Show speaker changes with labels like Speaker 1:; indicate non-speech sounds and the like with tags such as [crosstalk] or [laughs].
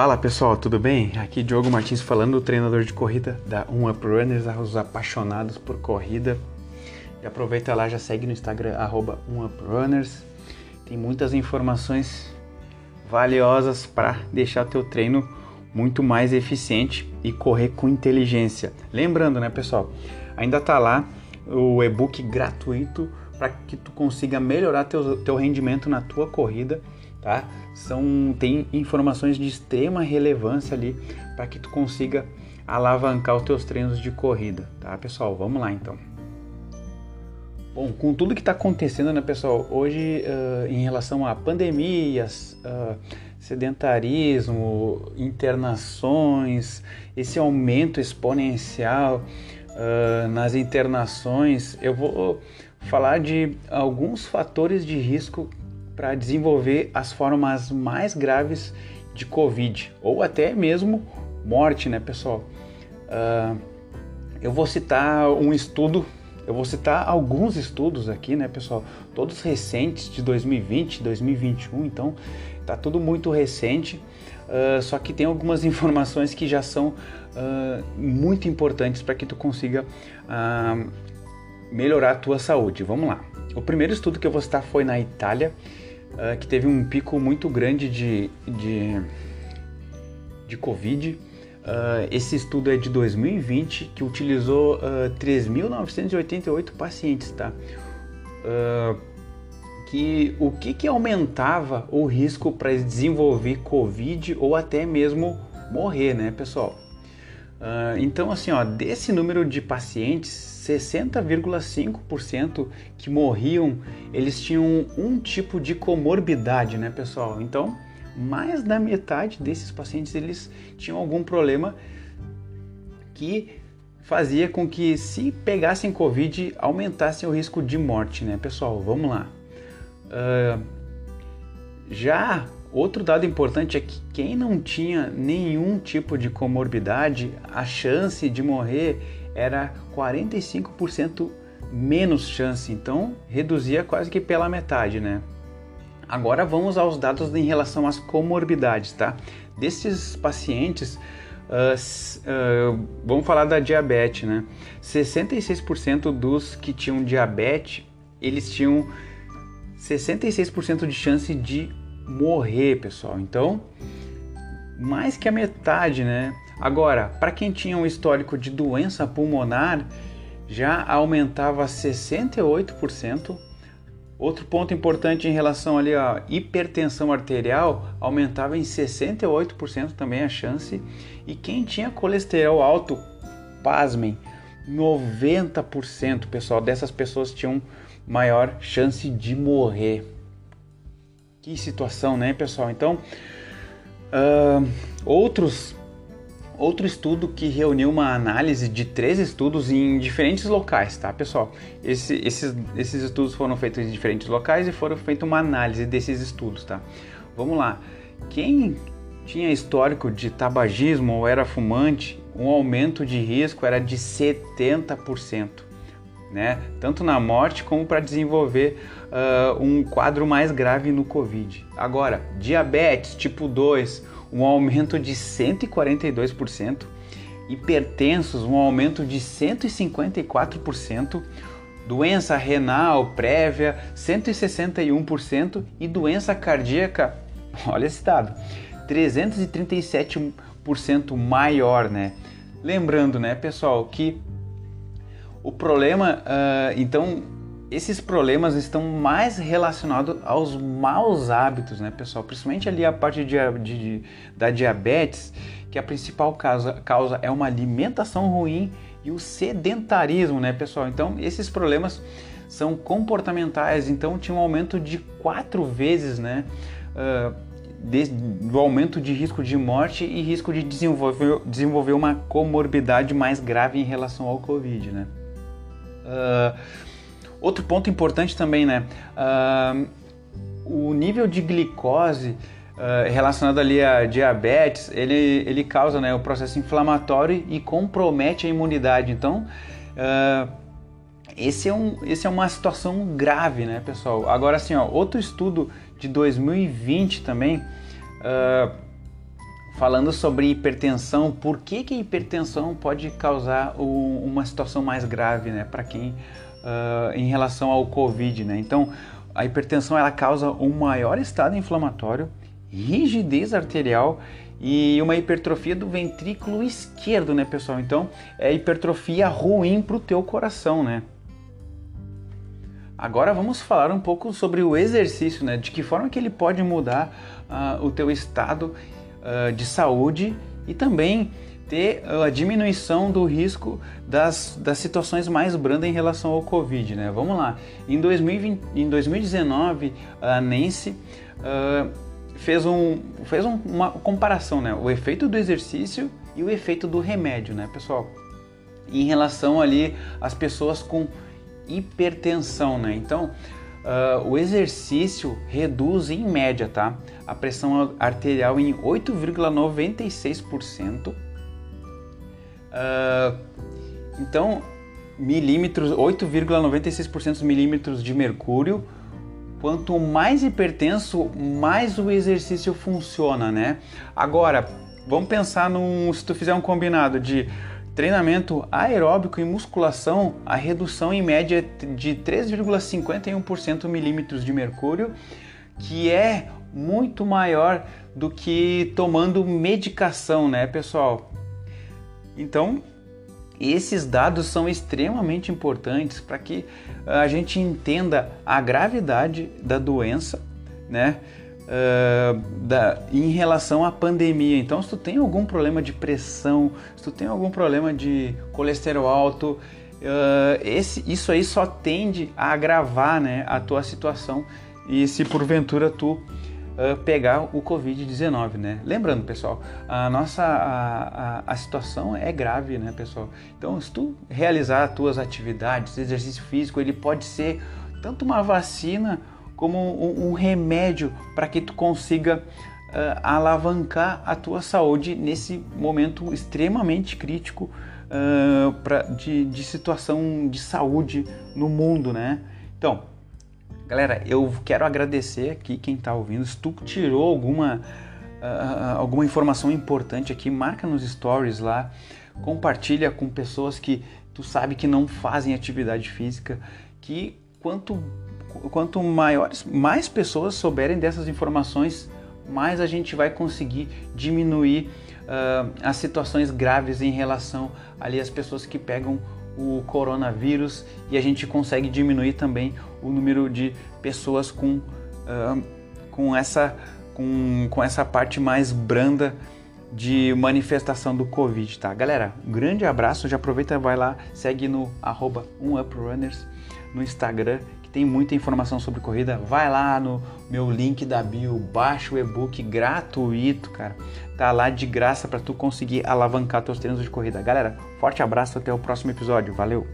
Speaker 1: Fala pessoal, tudo bem? Aqui Diogo Martins falando, treinador de corrida da Um Up Runners, os apaixonados por corrida. E aproveita lá, já segue no Instagram, arroba UmUpRunners. Tem muitas informações valiosas para deixar teu treino muito mais eficiente e correr com inteligência. Lembrando, né pessoal, ainda tá lá o e-book gratuito para que tu consiga melhorar teu, teu rendimento na tua corrida tá? São tem informações de extrema relevância ali para que tu consiga alavancar os teus treinos de corrida, tá, pessoal? Vamos lá então. Bom, com tudo que está acontecendo, né, pessoal? Hoje, uh, em relação a pandemias, uh, sedentarismo, internações, esse aumento exponencial uh, nas internações, eu vou falar de alguns fatores de risco para desenvolver as formas mais graves de Covid ou até mesmo morte, né, pessoal? Uh, eu vou citar um estudo, eu vou citar alguns estudos aqui, né, pessoal? Todos recentes de 2020, 2021, então tá tudo muito recente. Uh, só que tem algumas [laughs] informações que já são uh, muito importantes para que tu consiga melhorar a tua saúde. Vamos lá. O primeiro estudo que eu vou citar foi na Itália uh, que teve um pico muito grande de, de, de Covid. Uh, esse estudo é de 2020, que utilizou uh, 3.988 pacientes, tá? Que o que, que aumentava o risco para desenvolver Covid ou até mesmo morrer, né, pessoal? Uh, então, assim, ó, desse número de pacientes, 60,5% que morriam, eles tinham um tipo de comorbidade, né, pessoal? Então, mais da metade desses pacientes eles tinham algum problema que fazia com que, se pegassem Covid, aumentassem o risco de morte, né, pessoal? Vamos lá. Uh, já Outro dado importante é que quem não tinha nenhum tipo de comorbidade, a chance de morrer era 45% menos chance, então reduzia quase que pela metade, né? Agora vamos aos dados em relação às comorbidades, tá? Desses pacientes, uh, uh, vamos falar da diabetes, né? 66% dos que tinham diabetes, eles tinham 66% de chance de morrer, pessoal. Então, mais que a metade, né? Agora, para quem tinha um histórico de doença pulmonar, já aumentava 68%. Outro ponto importante em relação ali à hipertensão arterial, aumentava em 68% também a chance. E quem tinha colesterol alto, pasmem, 90%, pessoal, dessas pessoas tinham maior chance de morrer. Que situação, né, pessoal? Então, uh, outros outro estudo que reuniu uma análise de três estudos em diferentes locais, tá, pessoal? Esse, esses, esses estudos foram feitos em diferentes locais e foram feita uma análise desses estudos, tá? Vamos lá. Quem tinha histórico de tabagismo ou era fumante, um aumento de risco era de 70% né? tanto na morte como para desenvolver uh, um quadro mais grave no Covid. Agora, diabetes tipo 2, um aumento de 142%, hipertensos, um aumento de 154%, doença renal prévia, 161% e doença cardíaca, [laughs] olha esse dado, 337% maior, né? Lembrando, né, pessoal, que o problema, uh, então, esses problemas estão mais relacionados aos maus hábitos, né, pessoal? Principalmente ali a parte de, de, da diabetes, que a principal causa, causa é uma alimentação ruim e o sedentarismo, né, pessoal? Então, esses problemas são comportamentais, então tinha um aumento de quatro vezes, né? Uh, do aumento de risco de morte e risco de desenvolver, desenvolver uma comorbidade mais grave em relação ao Covid, né? Uh, outro ponto importante também, né? Uh, o nível de glicose uh, relacionado ali a diabetes, ele, ele causa né, o processo inflamatório e compromete a imunidade. Então, esse é, um, esse é uma situação grave, né, pessoal? Agora, assim, ó, outro estudo de 2020 também falando sobre hipertensão, por que, que a hipertensão pode causar o, uma situação mais grave, né, para quem uh, em relação ao COVID, né? Então, a hipertensão ela causa um maior estado inflamatório, rigidez arterial e uma hipertrofia do ventrículo esquerdo, né, pessoal? Então, é hipertrofia ruim para o teu coração, né? Agora vamos falar um pouco sobre o exercício, né? De que forma que ele pode mudar uh, o teu estado uh, de saúde e também ter a diminuição do risco das, das situações mais brandas em relação ao Covid, né? Vamos lá. Em, 2020, em 2019, a Nancy uh, fez, um, fez um, uma comparação, né? O efeito do exercício e o efeito do remédio, né, pessoal? Em relação ali às pessoas com hipertensão, né? Então, uh, o exercício reduz em média, tá? A pressão arterial em 8,96%. Uh, ah, então, milímetros, 8,96% milímetros de mercúrio. Quanto mais hipertenso, mais o exercício funciona, né? Agora, vamos pensar num, se tu fizer um combinado de treinamento aeróbico e musculação, a redução em média de 3,51% milímetros de mercúrio, que é muito maior do que tomando medicação, né, pessoal? Então, esses dados são extremamente importantes para que a gente entenda a gravidade da doença, né? Uh, da, em relação à pandemia. Então, se tu tem algum problema de pressão, se tu tem algum problema de colesterol alto, uh, esse, isso aí só tende a agravar né, a tua situação e se porventura tu uh, pegar o Covid-19, né? Lembrando, pessoal, a nossa a, a, a, situação é grave, né, pessoal? Então, se tu realizar as tuas atividades, exercício físico, ele pode ser tanto uma vacina como um, um remédio para que tu consiga uh, alavancar a tua saúde nesse momento extremamente crítico uh, pra, de, de situação de saúde no mundo, né? Então, galera, eu quero agradecer aqui quem está ouvindo. Se tu tirou alguma, uh, alguma informação importante aqui, marca nos stories lá, compartilha com pessoas que tu sabe que não fazem atividade física, que quanto quanto maiores, mais pessoas souberem dessas informações, mais a gente vai conseguir diminuir uh, as situações graves em relação ali às pessoas que pegam o coronavírus. E a gente consegue diminuir também o número de pessoas com, uh, com, essa, com, com essa parte mais branda de manifestação do Covid, tá? Galera, um grande abraço, já aproveita, vai lá, segue no arroba UpRunners no Instagram que tem muita informação sobre corrida, vai lá no meu link da bio, baixa o e-book gratuito, cara. Tá lá de graça para tu conseguir alavancar teus treinos de corrida. Galera, forte abraço, até o próximo episódio. Valeu!